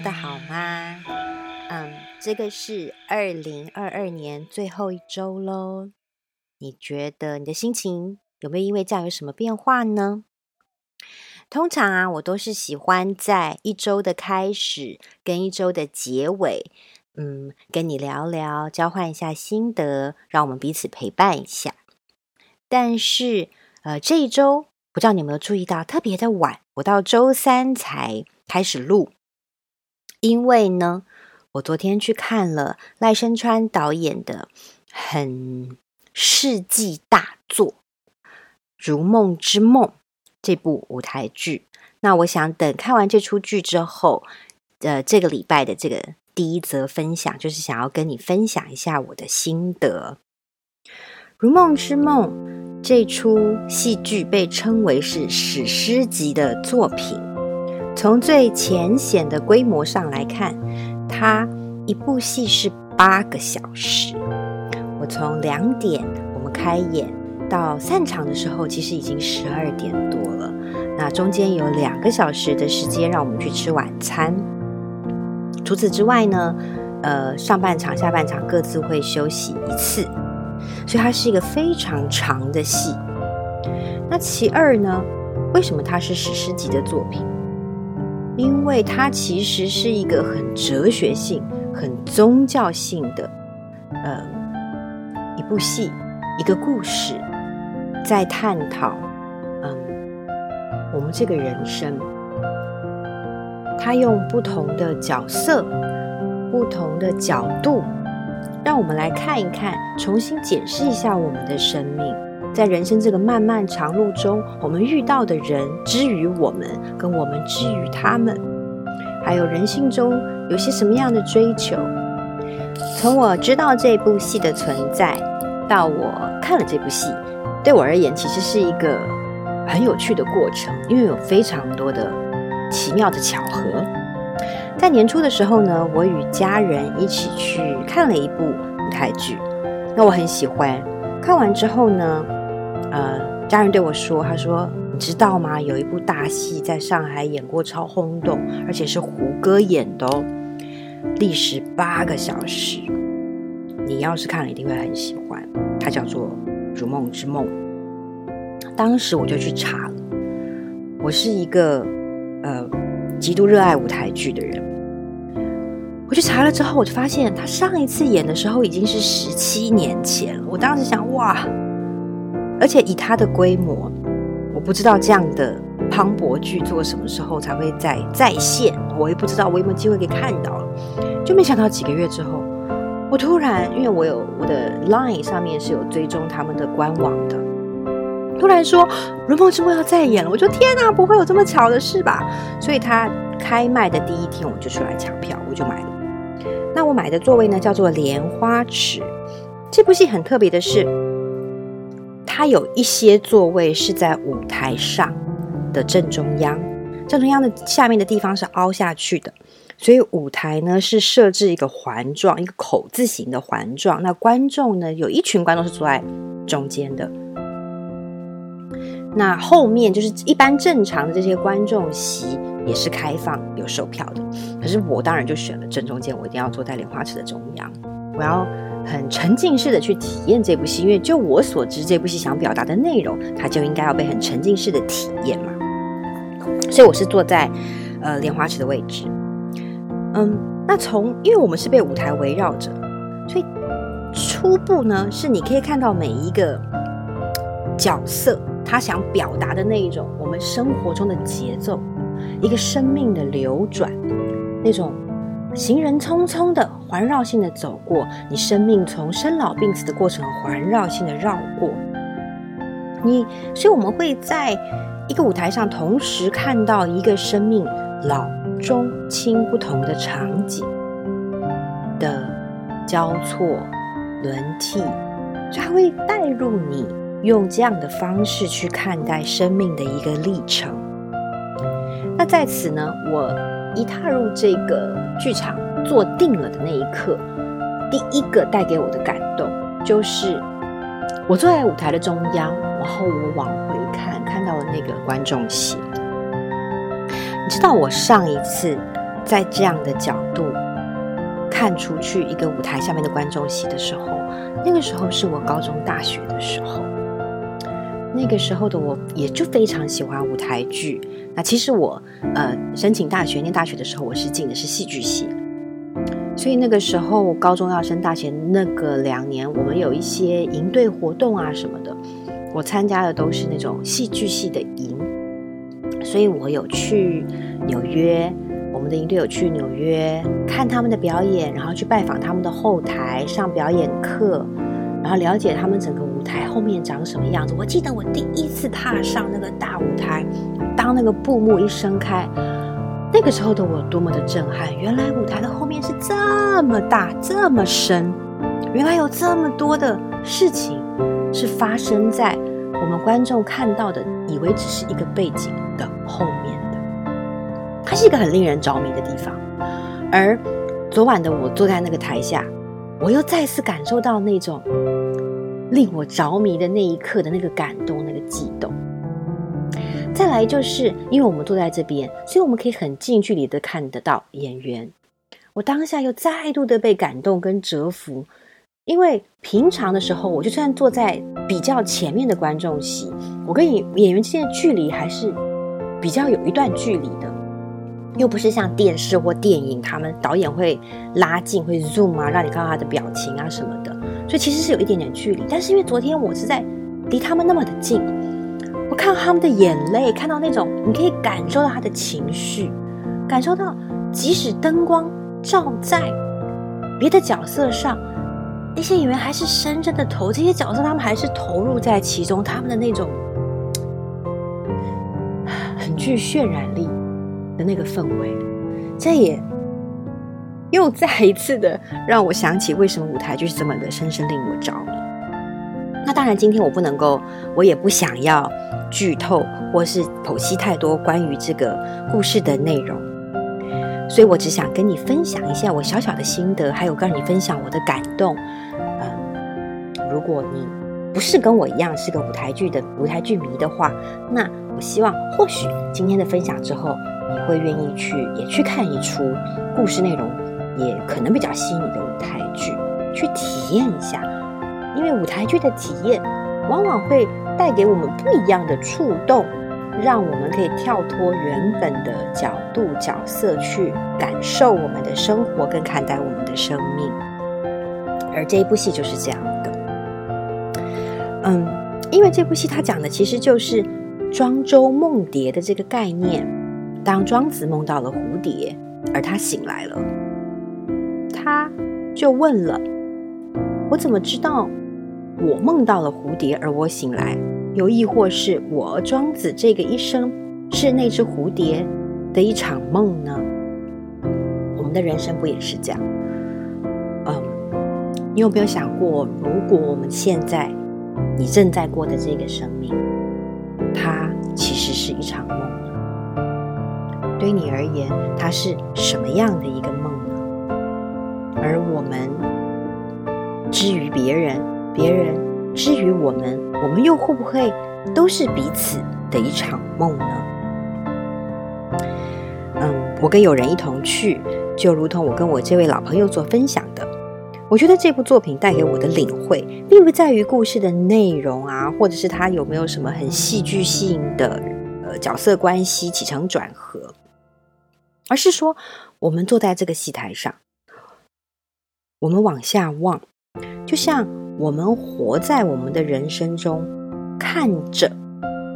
的好吗？嗯，这个是二零二二年最后一周喽。你觉得你的心情有没有因为这样有什么变化呢？通常啊，我都是喜欢在一周的开始跟一周的结尾，嗯，跟你聊聊，交换一下心得，让我们彼此陪伴一下。但是，呃，这一周不知道你有没有注意到，特别的晚，我到周三才开始录。因为呢，我昨天去看了赖声川导演的很世纪大作《如梦之梦》这部舞台剧。那我想等看完这出剧之后，呃，这个礼拜的这个第一则分享，就是想要跟你分享一下我的心得。《如梦之梦》这出戏剧被称为是史诗级的作品。从最浅显的规模上来看，它一部戏是八个小时。我从两点我们开演到散场的时候，其实已经十二点多了。那中间有两个小时的时间让我们去吃晚餐。除此之外呢，呃，上半场、下半场各自会休息一次，所以它是一个非常长的戏。那其二呢，为什么它是史诗级的作品？因为它其实是一个很哲学性、很宗教性的，呃，一部戏，一个故事，在探讨，嗯，我们这个人生，他用不同的角色、不同的角度，让我们来看一看，重新检视一下我们的生命。在人生这个漫漫长路中，我们遇到的人之于我们，跟我们之于他们，还有人性中有些什么样的追求？从我知道这部戏的存在，到我看了这部戏，对我而言其实是一个很有趣的过程，因为有非常多的奇妙的巧合。在年初的时候呢，我与家人一起去看了一部舞台剧，那我很喜欢。看完之后呢，呃，家人对我说：“他说，你知道吗？有一部大戏在上海演过，超轰动，而且是胡歌演的哦，历时八个小时。你要是看了，一定会很喜欢。它叫做《如梦之梦》。当时我就去查了，我是一个呃极度热爱舞台剧的人。我去查了之后，我就发现他上一次演的时候已经是十七年前了。我当时想，哇！而且以它的规模，我不知道这样的磅礴剧作什么时候才会再再现，我也不知道我有没有机会可以看到了。就没想到几个月之后，我突然因为我有我的 Line 上面是有追踪他们的官网的，突然说《如梦之梦》要再演了，我说天哪，不会有这么巧的事吧？所以他开卖的第一天我就出来抢票，我就买了。那我买的座位呢，叫做莲花池。这部戏很特别的是。它有一些座位是在舞台上的正中央，正中央的下面的地方是凹下去的，所以舞台呢是设置一个环状，一个口字形的环状。那观众呢，有一群观众是坐在中间的，那后面就是一般正常的这些观众席也是开放有售票的。可是我当然就选了正中间，我一定要坐在莲花池的中央，我要。很沉浸式的去体验这部戏，因为就我所知，这部戏想表达的内容，它就应该要被很沉浸式的体验嘛。所以我是坐在呃莲花池的位置。嗯，那从因为我们是被舞台围绕着，所以初步呢是你可以看到每一个角色他想表达的那一种我们生活中的节奏，一个生命的流转，那种。行人匆匆的环绕性的走过，你生命从生老病死的过程环绕性的绕过你，所以我们会在一个舞台上同时看到一个生命老中青不同的场景的交错轮替，所以它会带入你用这样的方式去看待生命的一个历程。那在此呢，我。一踏入这个剧场坐定了的那一刻，第一个带给我的感动就是，我坐在舞台的中央，然后我往回看，看到了那个观众席。你知道我上一次在这样的角度看出去一个舞台下面的观众席的时候，那个时候是我高中大学的时候。那个时候的我也就非常喜欢舞台剧。那其实我呃申请大学念大学的时候，我是进的是戏剧系。所以那个时候高中要升大学那个两年，我们有一些营队活动啊什么的，我参加的都是那种戏剧系的营。所以我有去纽约，我们的营队有去纽约看他们的表演，然后去拜访他们的后台，上表演课，然后了解他们整个舞台后面长什么样子。我记得我第一次踏上那个大舞台，当那个布幕一伸开，那个时候的我多么的震撼！原来舞台的后面是这么大，这么深，原来有这么多的事情是发生在我们观众看到的，以为只是一个背景的后面的。它是一个很令人着迷的地方。而昨晚的我坐在那个台下，我又再次感受到那种令我着迷的那一刻的那个感动、那个悸动。再来就是因为我们坐在这边，所以我们可以很近距离的看得到演员。我当下又再度的被感动跟折服，因为平常的时候，我就算坐在比较前面的观众席，我跟演演员之间的距离还是比较有一段距离的。又不是像电视或电影，他们导演会拉近、会 zoom 啊，让你看到他的表情啊什么的，所以其实是有一点点距离。但是因为昨天我是在离他们那么的近，我看到他们的眼泪，看到那种你可以感受到他的情绪，感受到即使灯光照在别的角色上，那些演员还是深深的投这些角色，他们还是投入在其中，他们的那种 很具渲染力。的那个氛围，这也又再一次的让我想起为什么舞台剧是这么的深深令我着迷。那当然，今天我不能够，我也不想要剧透或是剖析太多关于这个故事的内容，所以我只想跟你分享一下我小小的心得，还有跟你分享我的感动。嗯，如果你不是跟我一样是个舞台剧的舞台剧迷的话，那我希望或许今天的分享之后。你会愿意去也去看一出故事内容也可能比较吸引你的舞台剧，去体验一下，因为舞台剧的体验往往会带给我们不一样的触动，让我们可以跳脱原本的角度角色去感受我们的生活跟看待我们的生命。而这一部戏就是这样的，嗯，因为这部戏它讲的其实就是庄周梦蝶的这个概念。当庄子梦到了蝴蝶，而他醒来了，他就问了：“我怎么知道我梦到了蝴蝶，而我醒来？又亦或是我庄子这个一生是那只蝴蝶的一场梦呢？”我们的人生不也是这样？嗯，你有没有想过，如果我们现在你正在过的这个生命，它其实是一场梦？对你而言，它是什么样的一个梦呢？而我们之于别人，别人之于我们，我们又会不会都是彼此的一场梦呢？嗯，我跟友人一同去，就如同我跟我这位老朋友做分享的，我觉得这部作品带给我的领会，并不在于故事的内容啊，或者是它有没有什么很戏剧性的呃角色关系起承转合。而是说，我们坐在这个戏台上，我们往下望，就像我们活在我们的人生中，看着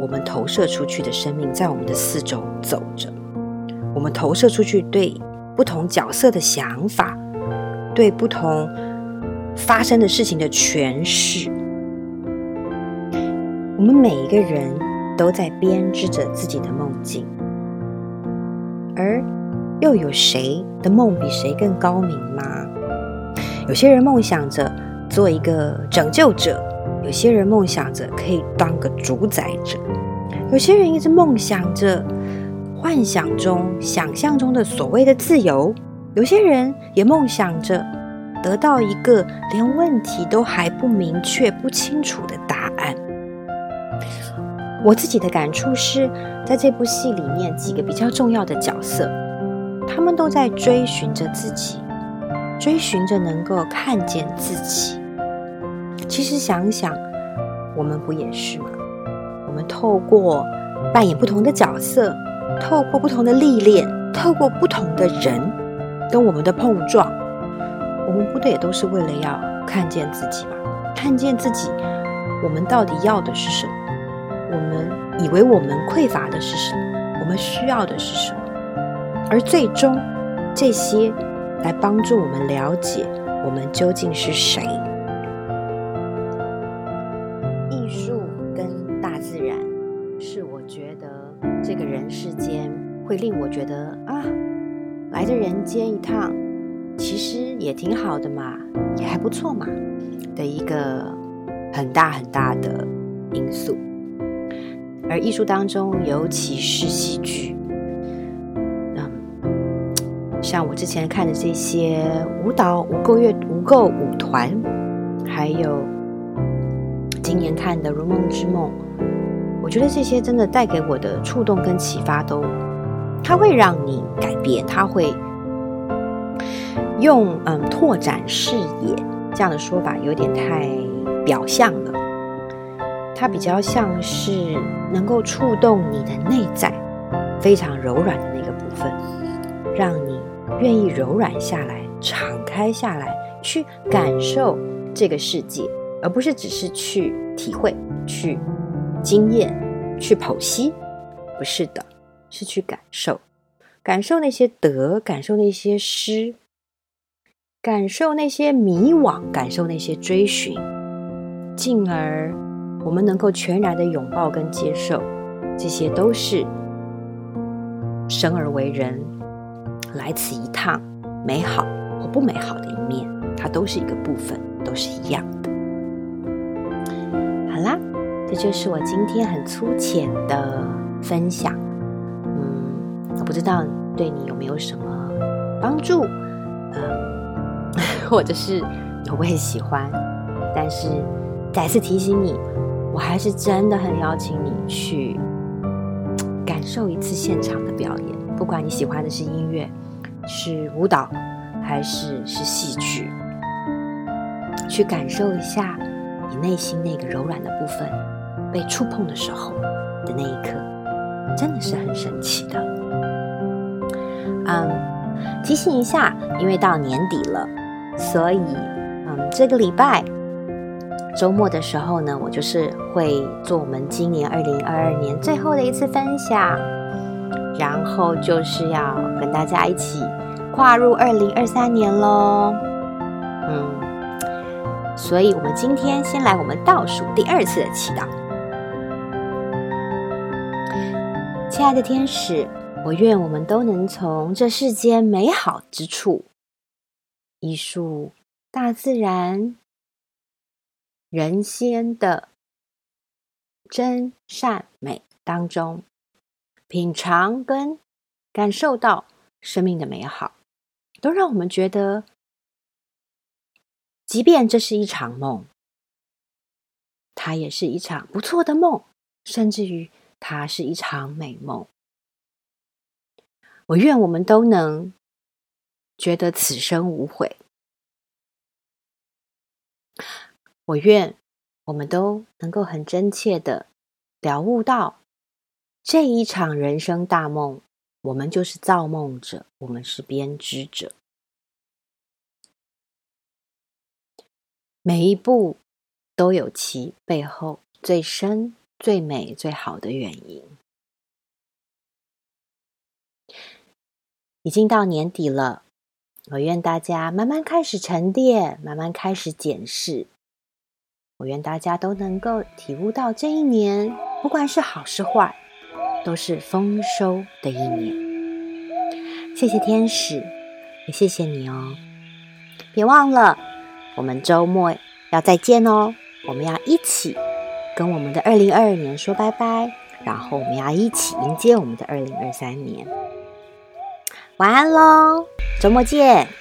我们投射出去的生命在我们的四周走着，我们投射出去对不同角色的想法，对不同发生的事情的诠释，我们每一个人都在编织着自己的梦境，而。又有谁的梦比谁更高明吗？有些人梦想着做一个拯救者，有些人梦想着可以当个主宰者，有些人一直梦想着幻想中、想象中的所谓的自由，有些人也梦想着得到一个连问题都还不明确、不清楚的答案。我自己的感触是，在这部戏里面几个比较重要的角色。他们都在追寻着自己，追寻着能够看见自己。其实想想，我们不也是吗？我们透过扮演不同的角色，透过不同的历练，透过不同的人跟我们的碰撞，我们不的也都是为了要看见自己吗？看见自己，我们到底要的是什么？我们以为我们匮乏的是什么？我们需要的是什么？而最终，这些来帮助我们了解我们究竟是谁。艺术跟大自然，是我觉得这个人世间会令我觉得啊，来这人间一趟，其实也挺好的嘛，也还不错嘛的一个很大很大的因素。而艺术当中，尤其是戏剧，像我之前看的这些舞蹈、无垢乐、无垢舞团，还有今年看的《如梦之梦》，我觉得这些真的带给我的触动跟启发都，它会让你改变，它会用嗯拓展视野这样的说法有点太表象了。它比较像是能够触动你的内在，非常柔软的那个部分，让你愿意柔软下来、敞开下来，去感受这个世界，而不是只是去体会、去经验、去剖析。不是的，是去感受，感受那些得，感受那些失，感受那些迷惘，感受那些追寻，进而。我们能够全然的拥抱跟接受，这些都是生而为人来此一趟美好或不美好的一面，它都是一个部分，都是一样的。好啦，这就是我今天很粗浅的分享。嗯，我不知道对你有没有什么帮助，嗯，或者是你会不会喜欢，但是再次提醒你。我还是真的很邀请你去感受一次现场的表演，不管你喜欢的是音乐、是舞蹈，还是是戏剧，去感受一下你内心那个柔软的部分被触碰的时候的那一刻，真的是很神奇的。嗯，提醒一下，因为到年底了，所以嗯，这个礼拜。周末的时候呢，我就是会做我们今年二零二二年最后的一次分享，然后就是要跟大家一起跨入二零二三年喽。嗯，所以我们今天先来我们倒数第二次的祈祷。亲爱的天使，我愿我们都能从这世间美好之处，一束、大自然。人间的真善美当中，品尝跟感受到生命的美好，都让我们觉得，即便这是一场梦，它也是一场不错的梦，甚至于它是一场美梦。我愿我们都能觉得此生无悔。我愿我们都能够很真切的了悟到这一场人生大梦，我们就是造梦者，我们是编织者，每一步都有其背后最深、最美、最好的原因。已经到年底了，我愿大家慢慢开始沉淀，慢慢开始检视。我愿大家都能够体悟到，这一年不管是好是坏，都是丰收的一年。谢谢天使，也谢谢你哦。别忘了，我们周末要再见哦。我们要一起跟我们的二零二二年说拜拜，然后我们要一起迎接我们的二零二三年。晚安喽，周末见。